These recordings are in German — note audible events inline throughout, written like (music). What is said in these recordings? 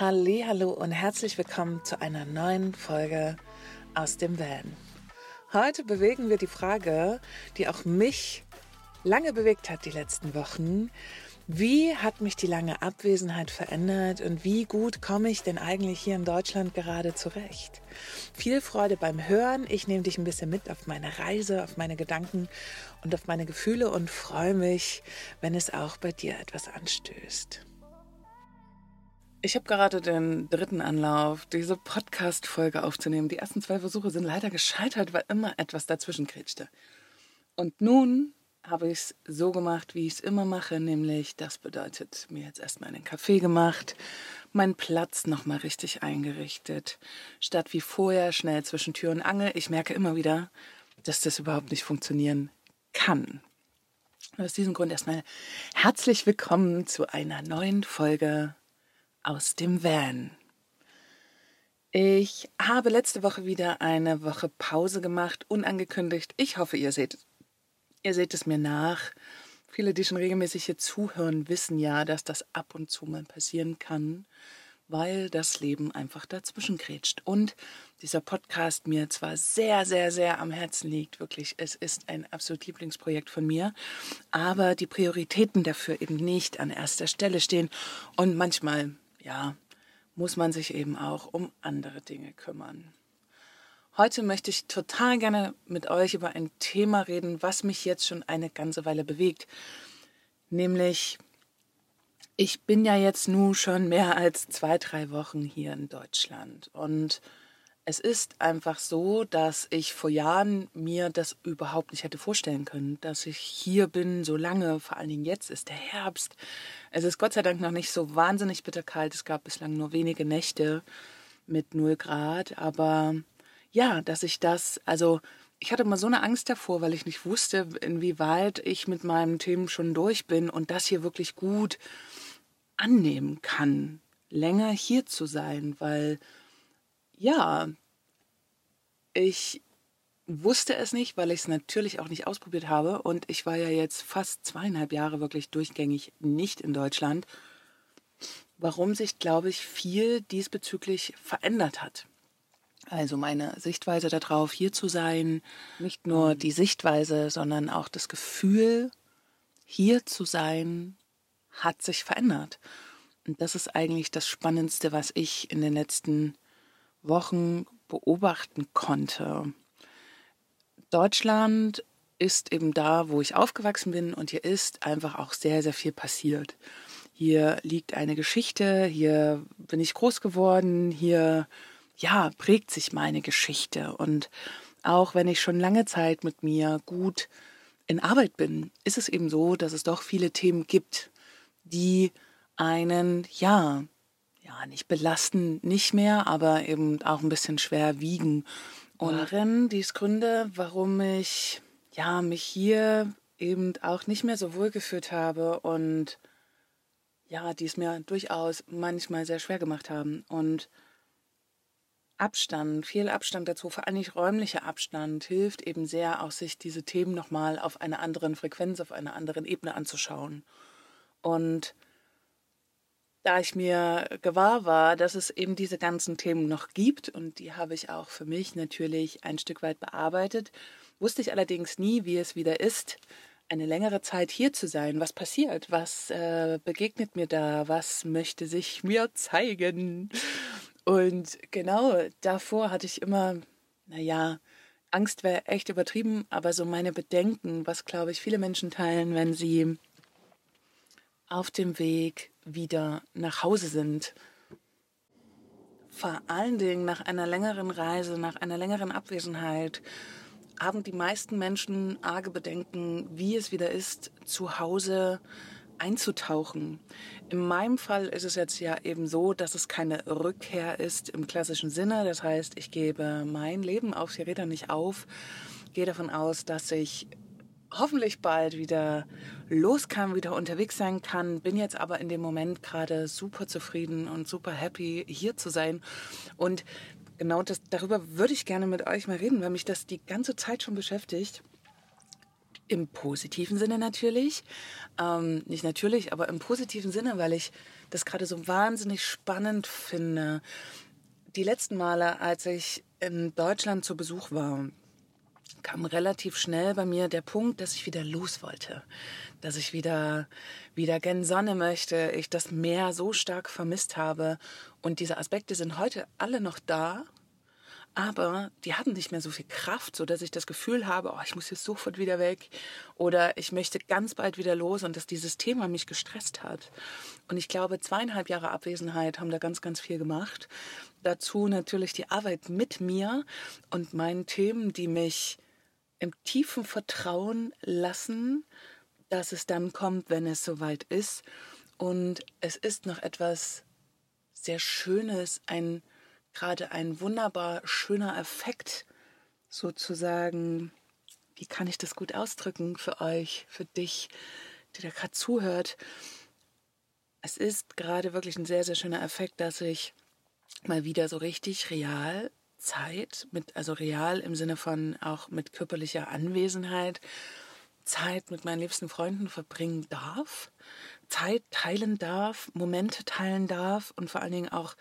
Hallo und herzlich willkommen zu einer neuen Folge aus dem Van. Heute bewegen wir die Frage, die auch mich lange bewegt hat die letzten Wochen. Wie hat mich die lange Abwesenheit verändert und wie gut komme ich denn eigentlich hier in Deutschland gerade zurecht? Viel Freude beim Hören. Ich nehme dich ein bisschen mit auf meine Reise, auf meine Gedanken und auf meine Gefühle und freue mich, wenn es auch bei dir etwas anstößt. Ich habe gerade den dritten Anlauf, diese Podcast-Folge aufzunehmen. Die ersten zwei Versuche sind leider gescheitert, weil immer etwas dazwischen kretschte. Und nun habe ich es so gemacht, wie ich es immer mache, nämlich das bedeutet, mir jetzt erstmal einen Kaffee gemacht, meinen Platz nochmal richtig eingerichtet, statt wie vorher schnell zwischen Tür und Angel. Ich merke immer wieder, dass das überhaupt nicht funktionieren kann. Aus diesem Grund erstmal herzlich willkommen zu einer neuen Folge aus dem Van. Ich habe letzte Woche wieder eine Woche Pause gemacht, unangekündigt. Ich hoffe, ihr seht, ihr seht es mir nach. Viele, die schon regelmäßig hier zuhören, wissen ja, dass das ab und zu mal passieren kann, weil das Leben einfach dazwischen grätscht. Und dieser Podcast mir zwar sehr, sehr, sehr am Herzen liegt, wirklich, es ist ein absolut Lieblingsprojekt von mir, aber die Prioritäten dafür eben nicht an erster Stelle stehen und manchmal ja, muss man sich eben auch um andere Dinge kümmern. Heute möchte ich total gerne mit euch über ein Thema reden, was mich jetzt schon eine ganze Weile bewegt. Nämlich, ich bin ja jetzt nun schon mehr als zwei, drei Wochen hier in Deutschland und es ist einfach so, dass ich vor Jahren mir das überhaupt nicht hätte vorstellen können, dass ich hier bin so lange. Vor allen Dingen jetzt ist der Herbst. Es ist Gott sei Dank noch nicht so wahnsinnig bitterkalt. Es gab bislang nur wenige Nächte mit 0 Grad. Aber ja, dass ich das, also ich hatte mal so eine Angst davor, weil ich nicht wusste, inwieweit ich mit meinen Themen schon durch bin und das hier wirklich gut annehmen kann, länger hier zu sein, weil ja, ich wusste es nicht, weil ich es natürlich auch nicht ausprobiert habe. Und ich war ja jetzt fast zweieinhalb Jahre wirklich durchgängig nicht in Deutschland. Warum sich, glaube ich, viel diesbezüglich verändert hat. Also meine Sichtweise darauf, hier zu sein, nicht nur die Sichtweise, sondern auch das Gefühl, hier zu sein, hat sich verändert. Und das ist eigentlich das Spannendste, was ich in den letzten Wochen beobachten konnte. Deutschland ist eben da, wo ich aufgewachsen bin und hier ist einfach auch sehr, sehr viel passiert. Hier liegt eine Geschichte, hier bin ich groß geworden, hier ja, prägt sich meine Geschichte und auch wenn ich schon lange Zeit mit mir gut in Arbeit bin, ist es eben so, dass es doch viele Themen gibt, die einen ja ja, nicht belasten, nicht mehr, aber eben auch ein bisschen schwer wiegen. Und darin dies Gründe, warum ich ja, mich hier eben auch nicht mehr so wohl gefühlt habe und ja, die es mir durchaus manchmal sehr schwer gemacht haben. Und Abstand, viel Abstand dazu, vor allem nicht räumlicher Abstand, hilft eben sehr, auch sich diese Themen nochmal auf einer anderen Frequenz, auf einer anderen Ebene anzuschauen. Und da ich mir gewahr war, dass es eben diese ganzen Themen noch gibt und die habe ich auch für mich natürlich ein Stück weit bearbeitet, wusste ich allerdings nie, wie es wieder ist, eine längere Zeit hier zu sein. Was passiert? Was äh, begegnet mir da? Was möchte sich mir zeigen? Und genau davor hatte ich immer, naja, Angst wäre echt übertrieben, aber so meine Bedenken, was glaube ich viele Menschen teilen, wenn sie auf dem Weg wieder nach Hause sind. Vor allen Dingen nach einer längeren Reise, nach einer längeren Abwesenheit, haben die meisten Menschen arge Bedenken, wie es wieder ist, zu Hause einzutauchen. In meinem Fall ist es jetzt ja eben so, dass es keine Rückkehr ist im klassischen Sinne. Das heißt, ich gebe mein Leben auf die Räder nicht auf, gehe davon aus, dass ich hoffentlich bald wieder los kann, wieder unterwegs sein kann. Bin jetzt aber in dem Moment gerade super zufrieden und super happy, hier zu sein. Und genau das, darüber würde ich gerne mit euch mal reden, weil mich das die ganze Zeit schon beschäftigt. Im positiven Sinne natürlich. Ähm, nicht natürlich, aber im positiven Sinne, weil ich das gerade so wahnsinnig spannend finde. Die letzten Male, als ich in Deutschland zu Besuch war, kam relativ schnell bei mir der Punkt, dass ich wieder los wollte, dass ich wieder wieder gen Sonne möchte, ich das Meer so stark vermisst habe. Und diese Aspekte sind heute alle noch da aber die hatten nicht mehr so viel Kraft, so dass ich das Gefühl habe, oh, ich muss jetzt sofort wieder weg oder ich möchte ganz bald wieder los und dass dieses Thema mich gestresst hat. Und ich glaube, zweieinhalb Jahre Abwesenheit haben da ganz, ganz viel gemacht. Dazu natürlich die Arbeit mit mir und meinen Themen, die mich im tiefen Vertrauen lassen, dass es dann kommt, wenn es soweit ist. Und es ist noch etwas sehr Schönes, ein gerade ein wunderbar schöner Effekt sozusagen. Wie kann ich das gut ausdrücken für euch, für dich, die da gerade zuhört? Es ist gerade wirklich ein sehr, sehr schöner Effekt, dass ich mal wieder so richtig real Zeit mit, also real im Sinne von auch mit körperlicher Anwesenheit, Zeit mit meinen liebsten Freunden verbringen darf, Zeit teilen darf, Momente teilen darf und vor allen Dingen auch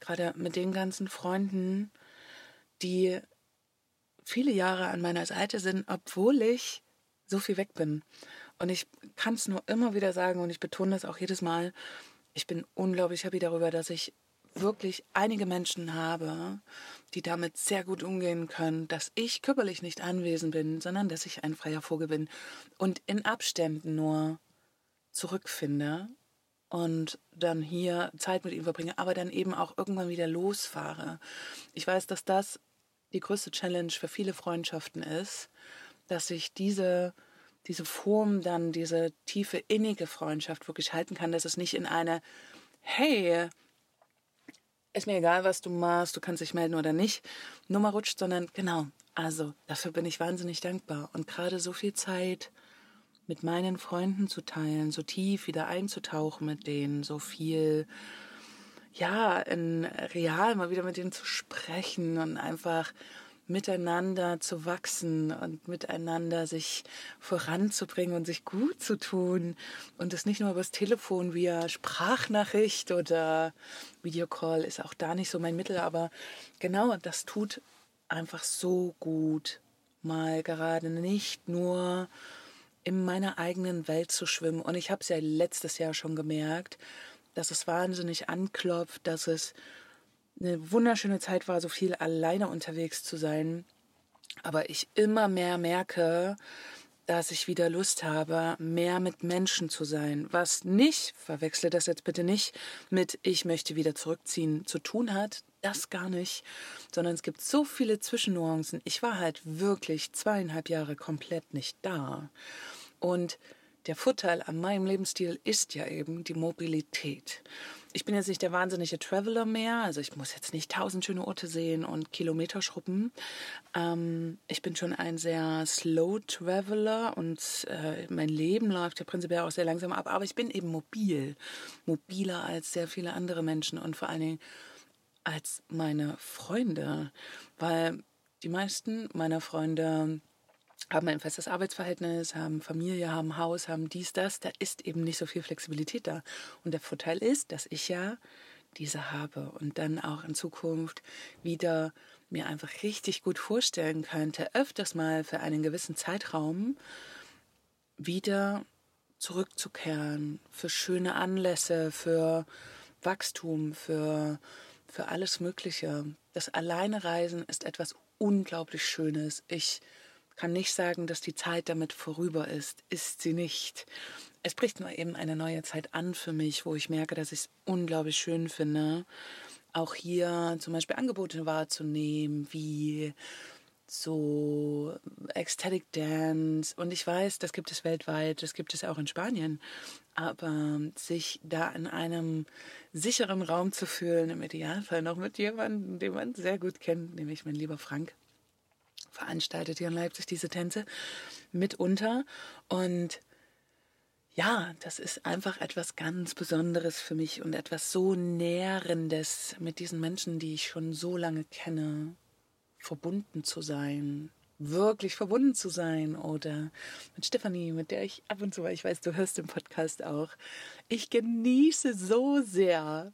gerade mit den ganzen Freunden, die viele Jahre an meiner Seite sind, obwohl ich so viel weg bin. Und ich kann es nur immer wieder sagen und ich betone das auch jedes Mal. Ich bin unglaublich happy darüber, dass ich wirklich einige Menschen habe, die damit sehr gut umgehen können, dass ich körperlich nicht anwesend bin, sondern dass ich ein freier Vogel bin und in Abständen nur zurückfinde und dann hier Zeit mit ihm verbringe, aber dann eben auch irgendwann wieder losfahre. Ich weiß, dass das die größte Challenge für viele Freundschaften ist, dass ich diese, diese Form dann, diese tiefe, innige Freundschaft wirklich halten kann, dass es nicht in eine, hey, ist mir egal, was du machst, du kannst dich melden oder nicht, Nummer rutscht, sondern genau, also dafür bin ich wahnsinnig dankbar. Und gerade so viel Zeit mit meinen Freunden zu teilen, so tief wieder einzutauchen mit denen, so viel, ja, in real mal wieder mit denen zu sprechen und einfach miteinander zu wachsen und miteinander sich voranzubringen und sich gut zu tun. Und das nicht nur übers Telefon via Sprachnachricht oder Videocall ist auch da nicht so mein Mittel, aber genau, das tut einfach so gut, mal gerade nicht nur in meiner eigenen Welt zu schwimmen. Und ich habe es ja letztes Jahr schon gemerkt, dass es wahnsinnig anklopft, dass es eine wunderschöne Zeit war, so viel alleine unterwegs zu sein. Aber ich immer mehr merke, dass ich wieder Lust habe, mehr mit Menschen zu sein. Was nicht, verwechsle das jetzt bitte nicht, mit ich möchte wieder zurückziehen zu tun hat. Das gar nicht. Sondern es gibt so viele Zwischennuancen. Ich war halt wirklich zweieinhalb Jahre komplett nicht da. Und der Vorteil an meinem Lebensstil ist ja eben die Mobilität. Ich bin jetzt nicht der wahnsinnige Traveler mehr, also ich muss jetzt nicht tausend schöne Orte sehen und Kilometer schruppen. Ähm, ich bin schon ein sehr Slow Traveler und äh, mein Leben läuft ja prinzipiell auch sehr langsam ab, aber ich bin eben mobil, mobiler als sehr viele andere Menschen und vor allen Dingen als meine Freunde, weil die meisten meiner Freunde haben ein festes Arbeitsverhältnis, haben Familie, haben Haus, haben dies, das. Da ist eben nicht so viel Flexibilität da. Und der Vorteil ist, dass ich ja diese habe und dann auch in Zukunft wieder mir einfach richtig gut vorstellen könnte, öfters mal für einen gewissen Zeitraum wieder zurückzukehren für schöne Anlässe, für Wachstum, für, für alles Mögliche. Das Alleinereisen ist etwas unglaublich Schönes. Ich kann nicht sagen, dass die Zeit damit vorüber ist. Ist sie nicht. Es bricht nur eben eine neue Zeit an für mich, wo ich merke, dass ich es unglaublich schön finde, auch hier zum Beispiel Angebote wahrzunehmen, wie so Ecstatic Dance. Und ich weiß, das gibt es weltweit, das gibt es auch in Spanien. Aber sich da in einem sicheren Raum zu fühlen, im Idealfall noch mit jemandem, den man sehr gut kennt, nämlich mein lieber Frank, veranstaltet hier in Leipzig diese Tänze mitunter. Und ja, das ist einfach etwas ganz Besonderes für mich und etwas so Nährendes mit diesen Menschen, die ich schon so lange kenne, verbunden zu sein, wirklich verbunden zu sein oder mit Stefanie, mit der ich ab und zu, ich weiß, du hörst den Podcast auch. Ich genieße so sehr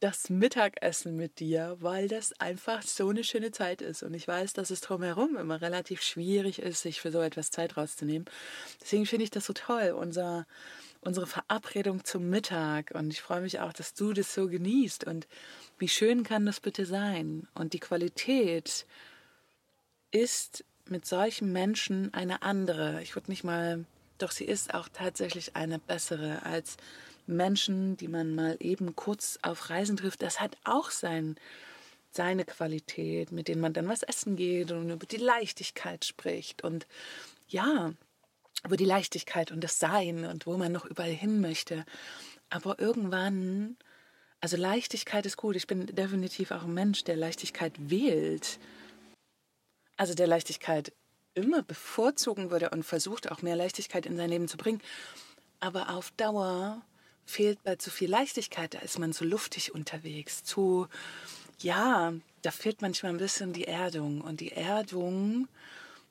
das Mittagessen mit dir, weil das einfach so eine schöne Zeit ist. Und ich weiß, dass es drumherum immer relativ schwierig ist, sich für so etwas Zeit rauszunehmen. Deswegen finde ich das so toll, unser, unsere Verabredung zum Mittag. Und ich freue mich auch, dass du das so genießt. Und wie schön kann das bitte sein? Und die Qualität ist mit solchen Menschen eine andere. Ich würde nicht mal, doch sie ist auch tatsächlich eine bessere als Menschen, die man mal eben kurz auf Reisen trifft. Das hat auch sein, seine Qualität, mit denen man dann was essen geht und über die Leichtigkeit spricht und ja, über die Leichtigkeit und das Sein und wo man noch überall hin möchte. Aber irgendwann, also Leichtigkeit ist gut. Ich bin definitiv auch ein Mensch, der Leichtigkeit wählt also der Leichtigkeit immer bevorzugen würde und versucht auch mehr Leichtigkeit in sein Leben zu bringen. Aber auf Dauer fehlt bei zu viel Leichtigkeit, da ist man zu luftig unterwegs, zu, ja, da fehlt manchmal ein bisschen die Erdung. Und die Erdung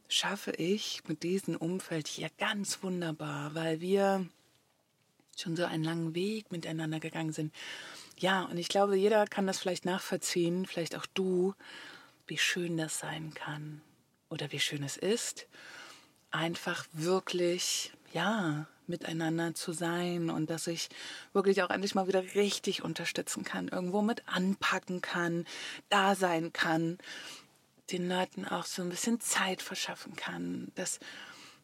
schaffe ich mit diesem Umfeld hier ganz wunderbar, weil wir schon so einen langen Weg miteinander gegangen sind. Ja, und ich glaube, jeder kann das vielleicht nachvollziehen, vielleicht auch du, wie schön das sein kann oder wie schön es ist, einfach wirklich, ja, miteinander zu sein und dass ich wirklich auch endlich mal wieder richtig unterstützen kann, irgendwo mit anpacken kann, da sein kann, den Leuten auch so ein bisschen Zeit verschaffen kann. Das,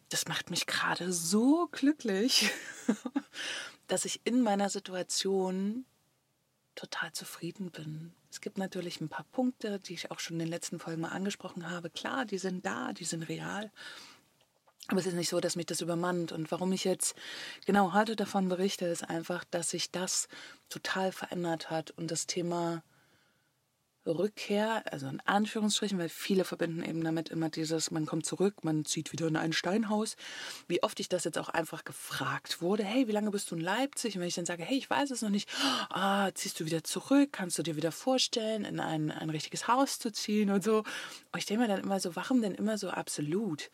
das macht mich gerade so glücklich, (laughs) dass ich in meiner Situation total zufrieden bin. Es gibt natürlich ein paar Punkte, die ich auch schon in den letzten Folgen mal angesprochen habe. Klar, die sind da, die sind real. Aber es ist nicht so, dass mich das übermannt. Und warum ich jetzt genau heute davon berichte, ist einfach, dass sich das total verändert hat und das Thema Rückkehr, also in Anführungsstrichen, weil viele verbinden eben damit immer dieses, man kommt zurück, man zieht wieder in ein Steinhaus. Wie oft ich das jetzt auch einfach gefragt wurde, hey, wie lange bist du in Leipzig? Und wenn ich dann sage, hey, ich weiß es noch nicht, ah, ziehst du wieder zurück? Kannst du dir wieder vorstellen, in ein, ein richtiges Haus zu ziehen und so? Und ich denke mir dann immer so, warum denn immer so absolut?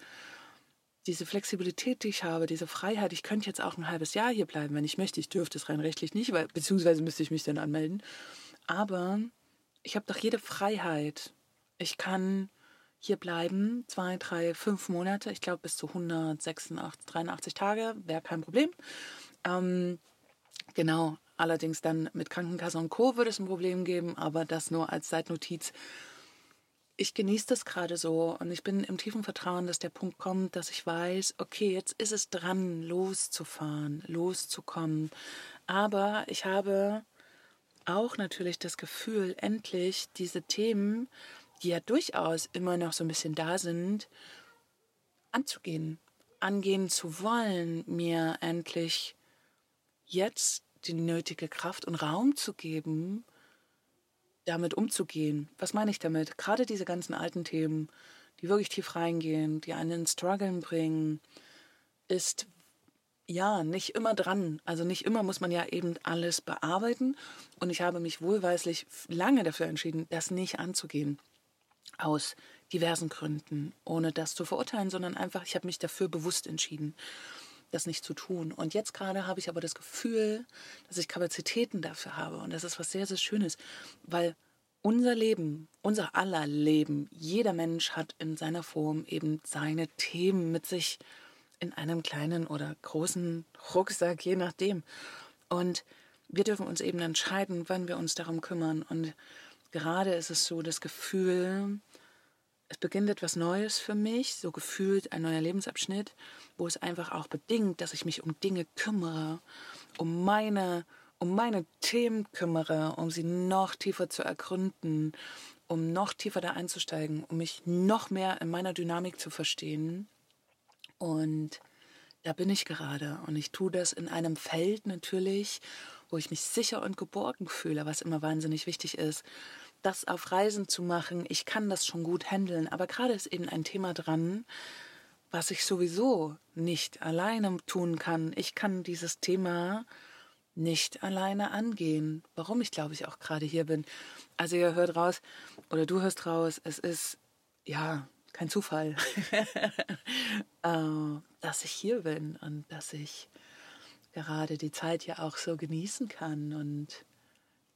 Diese Flexibilität, die ich habe, diese Freiheit, ich könnte jetzt auch ein halbes Jahr hier bleiben, wenn ich möchte. Ich dürfte es rein rechtlich nicht, weil, beziehungsweise müsste ich mich dann anmelden. Aber ich habe doch jede Freiheit. Ich kann hier bleiben, zwei, drei, fünf Monate, ich glaube bis zu 186, 83 Tage, wäre kein Problem. Ähm, genau, allerdings dann mit Krankenkasse und Co. würde es ein Problem geben, aber das nur als Seitnotiz. Ich genieße das gerade so und ich bin im tiefen Vertrauen, dass der Punkt kommt, dass ich weiß, okay, jetzt ist es dran, loszufahren, loszukommen. Aber ich habe auch natürlich das Gefühl, endlich diese Themen, die ja durchaus immer noch so ein bisschen da sind, anzugehen, angehen zu wollen, mir endlich jetzt die nötige Kraft und Raum zu geben, damit umzugehen. Was meine ich damit? Gerade diese ganzen alten Themen, die wirklich tief reingehen, die einen ins Struggeln bringen, ist ja, nicht immer dran. Also nicht immer muss man ja eben alles bearbeiten. Und ich habe mich wohlweislich lange dafür entschieden, das nicht anzugehen. Aus diversen Gründen. Ohne das zu verurteilen, sondern einfach, ich habe mich dafür bewusst entschieden, das nicht zu tun. Und jetzt gerade habe ich aber das Gefühl, dass ich Kapazitäten dafür habe. Und das ist was sehr, sehr Schönes. Weil unser Leben, unser aller Leben, jeder Mensch hat in seiner Form eben seine Themen mit sich in einem kleinen oder großen Rucksack, je nachdem. Und wir dürfen uns eben entscheiden, wann wir uns darum kümmern. Und gerade ist es so das Gefühl, es beginnt etwas Neues für mich, so gefühlt ein neuer Lebensabschnitt, wo es einfach auch bedingt, dass ich mich um Dinge kümmere, um meine, um meine Themen kümmere, um sie noch tiefer zu ergründen, um noch tiefer da einzusteigen, um mich noch mehr in meiner Dynamik zu verstehen und da bin ich gerade. Und ich tue das in einem Feld natürlich, wo ich mich sicher und geborgen fühle, was immer wahnsinnig wichtig ist. Das auf Reisen zu machen, ich kann das schon gut handeln. Aber gerade ist eben ein Thema dran, was ich sowieso nicht alleine tun kann. Ich kann dieses Thema nicht alleine angehen. Warum ich glaube ich auch gerade hier bin. Also ihr hört raus oder du hörst raus, es ist ja kein Zufall, (laughs) äh, dass ich hier bin und dass ich gerade die Zeit ja auch so genießen kann und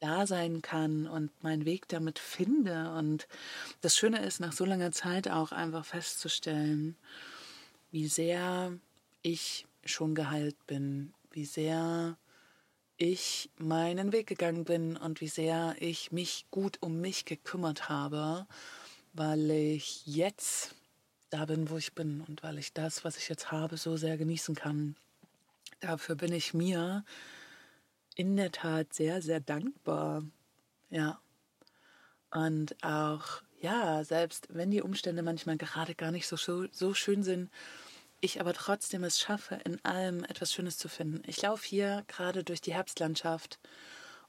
da sein kann und meinen Weg damit finde. Und das Schöne ist, nach so langer Zeit auch einfach festzustellen, wie sehr ich schon geheilt bin, wie sehr ich meinen Weg gegangen bin und wie sehr ich mich gut um mich gekümmert habe, weil ich jetzt da bin, wo ich bin und weil ich das, was ich jetzt habe, so sehr genießen kann. Dafür bin ich mir in der Tat sehr, sehr dankbar. Ja. Und auch, ja, selbst wenn die Umstände manchmal gerade gar nicht so, so schön sind, ich aber trotzdem es schaffe, in allem etwas Schönes zu finden. Ich laufe hier gerade durch die Herbstlandschaft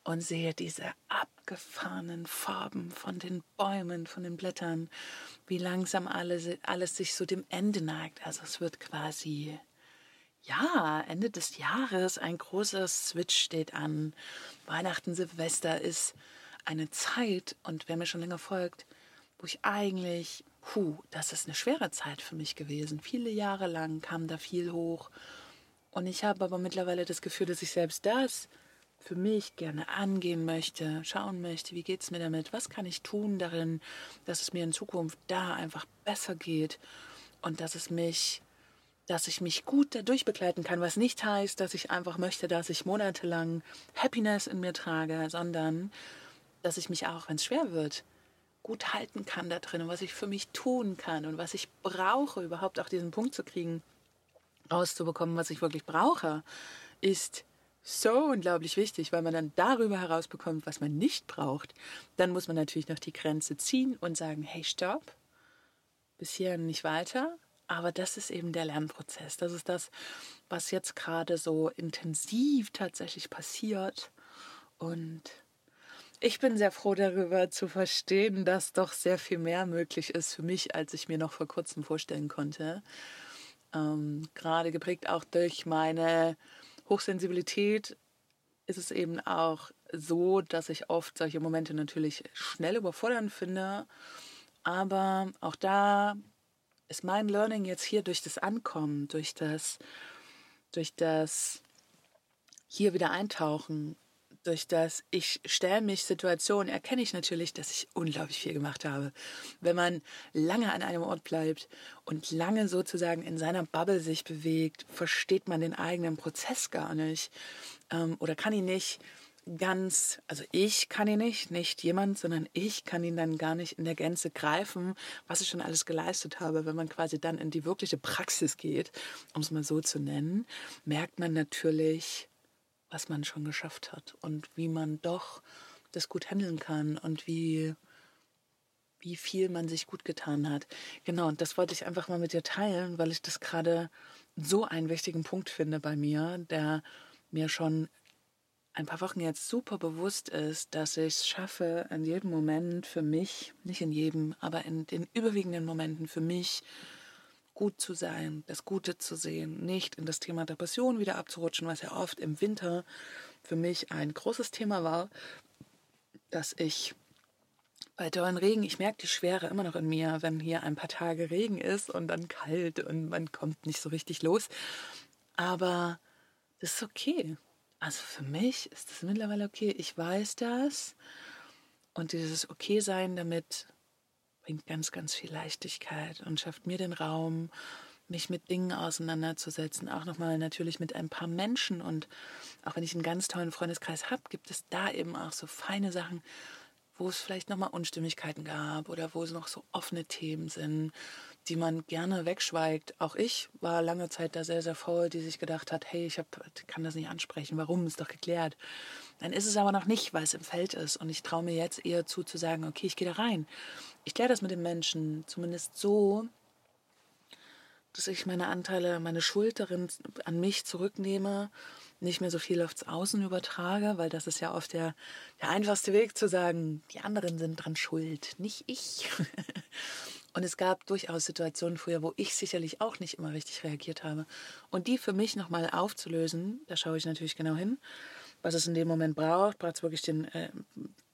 und sehe diese abgefahrenen Farben von den Bäumen, von den Blättern, wie langsam alles, alles sich so dem Ende neigt. Also es wird quasi ja, Ende des Jahres, ein großer Switch steht an. Weihnachten, Silvester ist eine Zeit, und wer mir schon länger folgt, wo ich eigentlich, puh, das ist eine schwere Zeit für mich gewesen. Viele Jahre lang kam da viel hoch. Und ich habe aber mittlerweile das Gefühl, dass ich selbst das für mich gerne angehen möchte, schauen möchte, wie geht es mir damit, was kann ich tun darin, dass es mir in Zukunft da einfach besser geht und dass es mich dass ich mich gut dadurch begleiten kann, was nicht heißt, dass ich einfach möchte, dass ich monatelang Happiness in mir trage, sondern dass ich mich auch, wenn es schwer wird, gut halten kann da drin und was ich für mich tun kann und was ich brauche, überhaupt auch diesen Punkt zu kriegen, rauszubekommen, was ich wirklich brauche, ist so unglaublich wichtig, weil man dann darüber herausbekommt, was man nicht braucht. Dann muss man natürlich noch die Grenze ziehen und sagen, hey, stopp, bis hier nicht weiter aber das ist eben der Lernprozess. Das ist das, was jetzt gerade so intensiv tatsächlich passiert. Und ich bin sehr froh darüber zu verstehen, dass doch sehr viel mehr möglich ist für mich, als ich mir noch vor kurzem vorstellen konnte. Ähm, gerade geprägt auch durch meine Hochsensibilität ist es eben auch so, dass ich oft solche Momente natürlich schnell überfordernd finde. Aber auch da ist mein Learning jetzt hier durch das Ankommen, durch das, durch das hier wieder eintauchen, durch das ich stelle mich Situationen, erkenne ich natürlich, dass ich unglaublich viel gemacht habe. Wenn man lange an einem Ort bleibt und lange sozusagen in seiner Bubble sich bewegt, versteht man den eigenen Prozess gar nicht ähm, oder kann ihn nicht ganz, also ich kann ihn nicht, nicht jemand, sondern ich kann ihn dann gar nicht in der Gänze greifen, was ich schon alles geleistet habe. Wenn man quasi dann in die wirkliche Praxis geht, um es mal so zu nennen, merkt man natürlich, was man schon geschafft hat und wie man doch das gut handeln kann und wie wie viel man sich gut getan hat. Genau, und das wollte ich einfach mal mit dir teilen, weil ich das gerade so einen wichtigen Punkt finde bei mir, der mir schon ein paar Wochen jetzt super bewusst ist, dass ich es schaffe, in jedem Moment für mich, nicht in jedem, aber in den überwiegenden Momenten für mich gut zu sein, das Gute zu sehen, nicht in das Thema Depression wieder abzurutschen, was ja oft im Winter für mich ein großes Thema war, dass ich bei dollen Regen, ich merke die Schwere immer noch in mir, wenn hier ein paar Tage Regen ist und dann kalt und man kommt nicht so richtig los. Aber das ist okay. Also für mich ist das mittlerweile okay. Ich weiß das. Und dieses Okay-Sein damit bringt ganz, ganz viel Leichtigkeit und schafft mir den Raum, mich mit Dingen auseinanderzusetzen. Auch nochmal natürlich mit ein paar Menschen. Und auch wenn ich einen ganz tollen Freundeskreis habe, gibt es da eben auch so feine Sachen, wo es vielleicht nochmal Unstimmigkeiten gab oder wo es noch so offene Themen sind, die man gerne wegschweigt. Auch ich war lange Zeit da sehr, sehr faul, die sich gedacht hat, hey, ich hab, kann das nicht ansprechen, warum, ist doch geklärt. Dann ist es aber noch nicht, weil es im Feld ist. Und ich traue mir jetzt eher zu, zu sagen, okay, ich gehe da rein. Ich kläre das mit den Menschen, zumindest so, dass ich meine Anteile, meine Schuld darin an mich zurücknehme, nicht mehr so viel aufs Außen übertrage, weil das ist ja oft der, der einfachste Weg zu sagen, die anderen sind dran schuld, nicht ich. (laughs) Und es gab durchaus Situationen früher, wo ich sicherlich auch nicht immer richtig reagiert habe. Und die für mich nochmal aufzulösen, da schaue ich natürlich genau hin, was es in dem Moment braucht. Braucht es wirklich den, äh,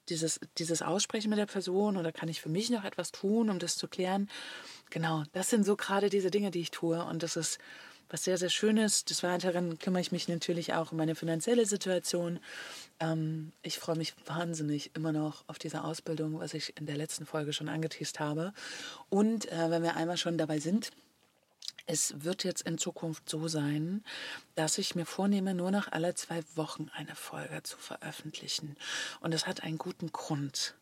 dieses, dieses Aussprechen mit der Person oder kann ich für mich noch etwas tun, um das zu klären? Genau, das sind so gerade diese Dinge, die ich tue. Und das ist was sehr, sehr Schönes. Des Weiteren kümmere ich mich natürlich auch um meine finanzielle Situation. Ähm, ich freue mich wahnsinnig immer noch auf diese Ausbildung, was ich in der letzten Folge schon angeteased habe. Und äh, wenn wir einmal schon dabei sind, es wird jetzt in Zukunft so sein, dass ich mir vornehme, nur noch alle zwei Wochen eine Folge zu veröffentlichen. Und das hat einen guten Grund.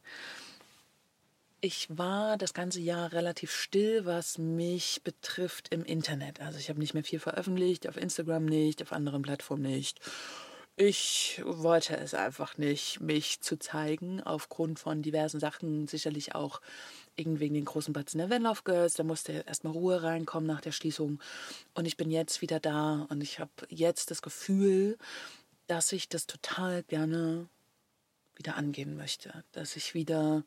Ich war das ganze Jahr relativ still, was mich betrifft im Internet. Also ich habe nicht mehr viel veröffentlicht, auf Instagram nicht, auf anderen Plattformen nicht. Ich wollte es einfach nicht, mich zu zeigen, aufgrund von diversen Sachen, sicherlich auch wegen den großen Batzen der Vanlove Girls. Da musste erstmal Ruhe reinkommen nach der Schließung. Und ich bin jetzt wieder da und ich habe jetzt das Gefühl, dass ich das total gerne wieder angehen möchte. Dass ich wieder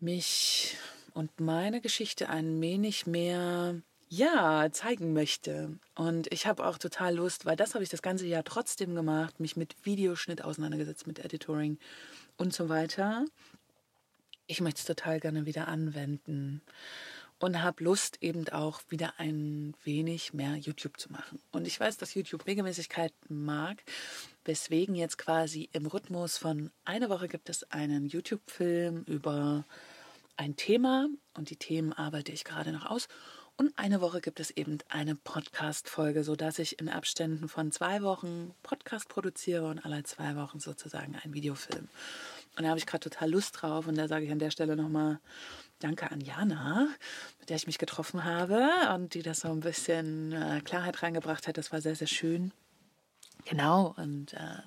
mich und meine Geschichte ein wenig mehr ja, zeigen möchte. Und ich habe auch total Lust, weil das habe ich das ganze Jahr trotzdem gemacht, mich mit Videoschnitt auseinandergesetzt, mit Editoring und so weiter. Ich möchte es total gerne wieder anwenden und habe Lust eben auch wieder ein wenig mehr YouTube zu machen. Und ich weiß, dass YouTube Regelmäßigkeit mag, weswegen jetzt quasi im Rhythmus von einer Woche gibt es einen YouTube-Film über ein Thema und die Themen arbeite ich gerade noch aus und eine Woche gibt es eben eine Podcast-Folge, sodass ich in Abständen von zwei Wochen Podcast produziere und alle zwei Wochen sozusagen einen Videofilm. Und da habe ich gerade total Lust drauf. Und da sage ich an der Stelle nochmal Danke an Jana, mit der ich mich getroffen habe und die das so ein bisschen äh, Klarheit reingebracht hat. Das war sehr, sehr schön. Genau. Und äh,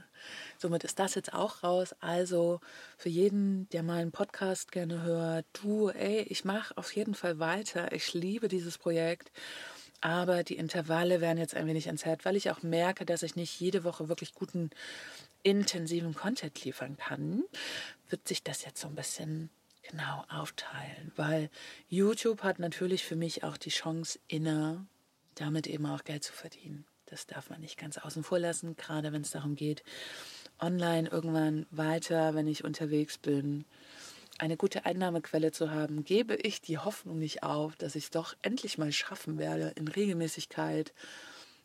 Somit ist das jetzt auch raus. Also für jeden, der meinen Podcast gerne hört, du, ey, ich mache auf jeden Fall weiter. Ich liebe dieses Projekt. Aber die Intervalle werden jetzt ein wenig entzerrt, weil ich auch merke, dass ich nicht jede Woche wirklich guten, intensiven Content liefern kann, wird sich das jetzt so ein bisschen genau aufteilen. Weil YouTube hat natürlich für mich auch die Chance inne, damit eben auch Geld zu verdienen. Das darf man nicht ganz außen vor lassen, gerade wenn es darum geht, online irgendwann weiter, wenn ich unterwegs bin, eine gute Einnahmequelle zu haben, gebe ich die Hoffnung nicht auf, dass ich es doch endlich mal schaffen werde, in Regelmäßigkeit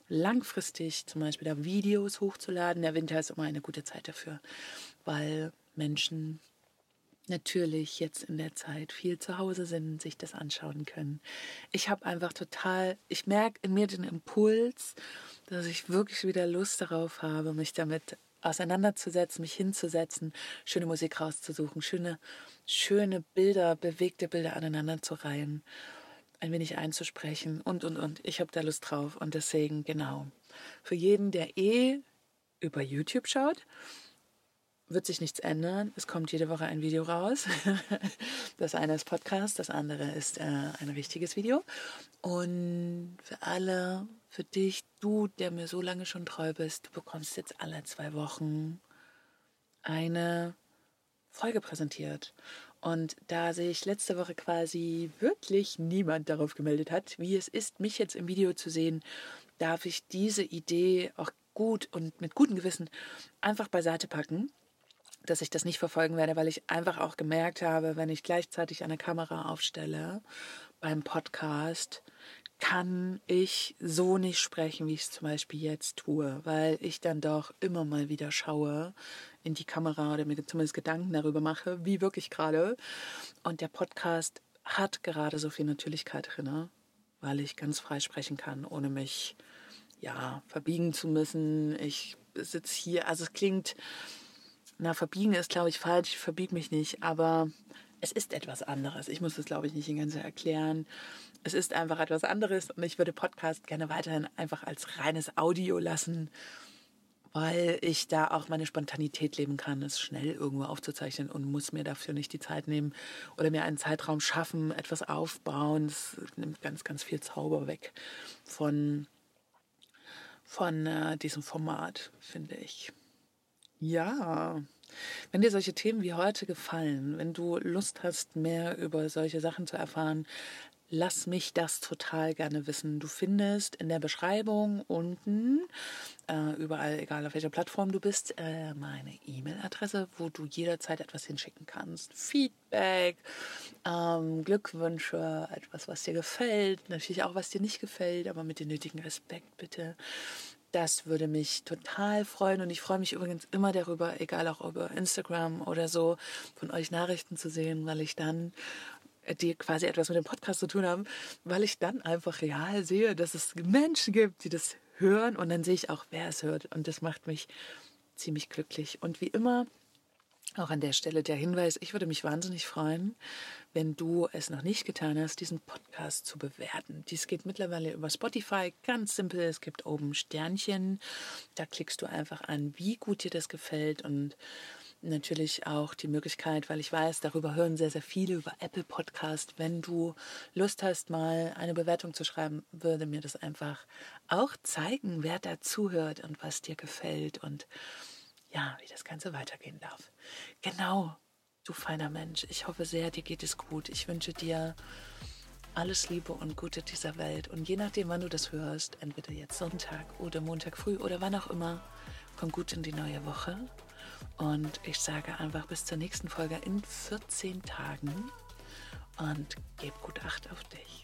langfristig zum Beispiel da Videos hochzuladen. Der Winter ist immer eine gute Zeit dafür, weil Menschen natürlich jetzt in der Zeit viel zu Hause sind, sich das anschauen können. Ich habe einfach total, ich merke in mir den Impuls, dass ich wirklich wieder Lust darauf habe, mich damit auseinanderzusetzen, mich hinzusetzen, schöne Musik rauszusuchen, schöne, schöne Bilder, bewegte Bilder aneinander zu reihen, ein wenig einzusprechen und, und, und. Ich habe da Lust drauf und deswegen, genau. Für jeden, der eh über YouTube schaut, wird sich nichts ändern. Es kommt jede Woche ein Video raus. (laughs) Das eine ist Podcast, das andere ist äh, ein wichtiges Video. Und für alle, für dich, du, der mir so lange schon treu bist, du bekommst jetzt alle zwei Wochen eine Folge präsentiert. Und da sich letzte Woche quasi wirklich niemand darauf gemeldet hat, wie es ist, mich jetzt im Video zu sehen, darf ich diese Idee auch gut und mit gutem Gewissen einfach beiseite packen dass ich das nicht verfolgen werde, weil ich einfach auch gemerkt habe, wenn ich gleichzeitig eine Kamera aufstelle beim Podcast, kann ich so nicht sprechen, wie ich es zum Beispiel jetzt tue, weil ich dann doch immer mal wieder schaue in die Kamera oder mir zumindest Gedanken darüber mache, wie wirklich gerade. Und der Podcast hat gerade so viel Natürlichkeit drin, weil ich ganz frei sprechen kann, ohne mich ja verbiegen zu müssen. Ich sitze hier, also es klingt na, verbiegen ist, glaube ich, falsch, ich verbiege mich nicht, aber es ist etwas anderes. Ich muss es, glaube ich, nicht in Gänze erklären. Es ist einfach etwas anderes und ich würde Podcast gerne weiterhin einfach als reines Audio lassen, weil ich da auch meine Spontanität leben kann, es schnell irgendwo aufzuzeichnen und muss mir dafür nicht die Zeit nehmen oder mir einen Zeitraum schaffen, etwas aufbauen. Das nimmt ganz, ganz viel Zauber weg von, von äh, diesem Format, finde ich. Ja, wenn dir solche Themen wie heute gefallen, wenn du Lust hast, mehr über solche Sachen zu erfahren, lass mich das total gerne wissen. Du findest in der Beschreibung unten, äh, überall, egal auf welcher Plattform du bist, äh, meine E-Mail-Adresse, wo du jederzeit etwas hinschicken kannst. Feedback, ähm, Glückwünsche, etwas, was dir gefällt, natürlich auch, was dir nicht gefällt, aber mit dem nötigen Respekt bitte. Das würde mich total freuen und ich freue mich übrigens immer darüber, egal auch über Instagram oder so, von euch Nachrichten zu sehen, weil ich dann die quasi etwas mit dem Podcast zu tun haben, weil ich dann einfach real sehe, dass es Menschen gibt, die das hören und dann sehe ich auch, wer es hört und das macht mich ziemlich glücklich. Und wie immer, auch an der Stelle der Hinweis, ich würde mich wahnsinnig freuen, wenn du es noch nicht getan hast, diesen Podcast zu bewerten. Dies geht mittlerweile über Spotify, ganz simpel. Es gibt oben Sternchen. Da klickst du einfach an, wie gut dir das gefällt und natürlich auch die Möglichkeit, weil ich weiß, darüber hören sehr, sehr viele über Apple Podcast. Wenn du Lust hast, mal eine Bewertung zu schreiben, würde mir das einfach auch zeigen, wer da zuhört und was dir gefällt und ja, wie das Ganze weitergehen darf. Genau, du feiner Mensch. Ich hoffe sehr, dir geht es gut. Ich wünsche dir alles Liebe und Gute dieser Welt. Und je nachdem, wann du das hörst, entweder jetzt Sonntag oder Montag früh oder wann auch immer, komm gut in die neue Woche. Und ich sage einfach bis zur nächsten Folge in 14 Tagen und gib gut Acht auf dich.